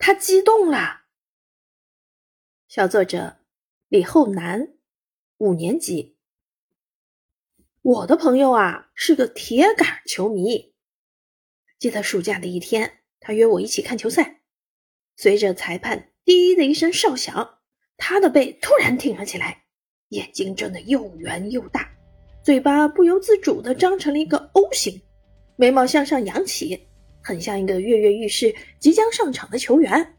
他激动了。小作者李厚南，五年级。我的朋友啊是个铁杆球迷。记得暑假的一天，他约我一起看球赛。随着裁判“滴”的一声哨响，他的背突然挺了起来，眼睛睁得又圆又大，嘴巴不由自主地张成了一个 O 型，眉毛向上扬起，很像一个跃跃欲试、即将上场的球员。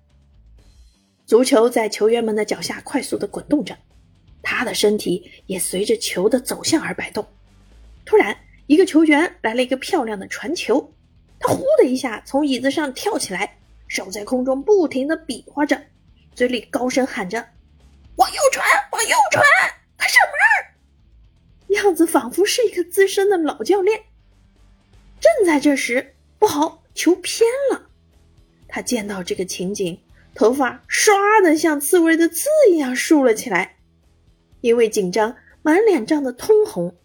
足球在球员们的脚下快速地滚动着，他的身体也随着球的走向而摆动。突然，一个球员来了一个漂亮的传球，他呼的一下从椅子上跳起来，手在空中不停的比划着，嘴里高声喊着：“往右传，往右传，快上门！”样子仿佛是一个资深的老教练。正在这时，不好，球偏了。他见到这个情景，头发唰的像刺猬的刺一样竖了起来，因为紧张，满脸涨得通红。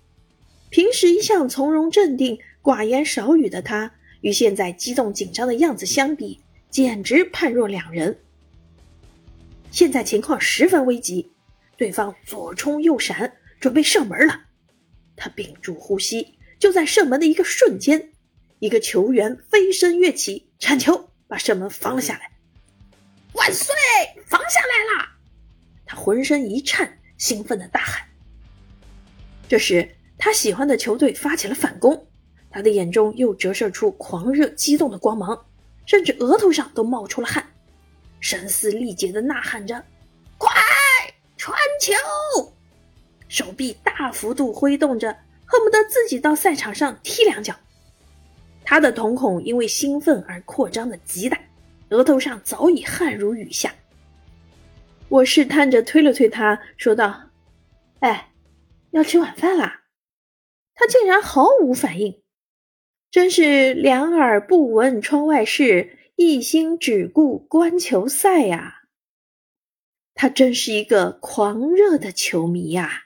平时一向从容镇定、寡言少语的他，与现在激动紧张的样子相比，简直判若两人。现在情况十分危急，对方左冲右闪，准备射门了。他屏住呼吸，就在射门的一个瞬间，一个球员飞身跃起，铲球把射门防了下来。万岁！防下来了！他浑身一颤，兴奋的大喊。这时。他喜欢的球队发起了反攻，他的眼中又折射出狂热激动的光芒，甚至额头上都冒出了汗，声嘶力竭地呐喊着：“快传球！”手臂大幅度挥动着，恨不得自己到赛场上踢两脚。他的瞳孔因为兴奋而扩张的极大，额头上早已汗如雨下。我试探着推了推他，说道：“哎，要吃晚饭啦。”他竟然毫无反应，真是两耳不闻窗外事，一心只顾观球赛呀！他真是一个狂热的球迷呀！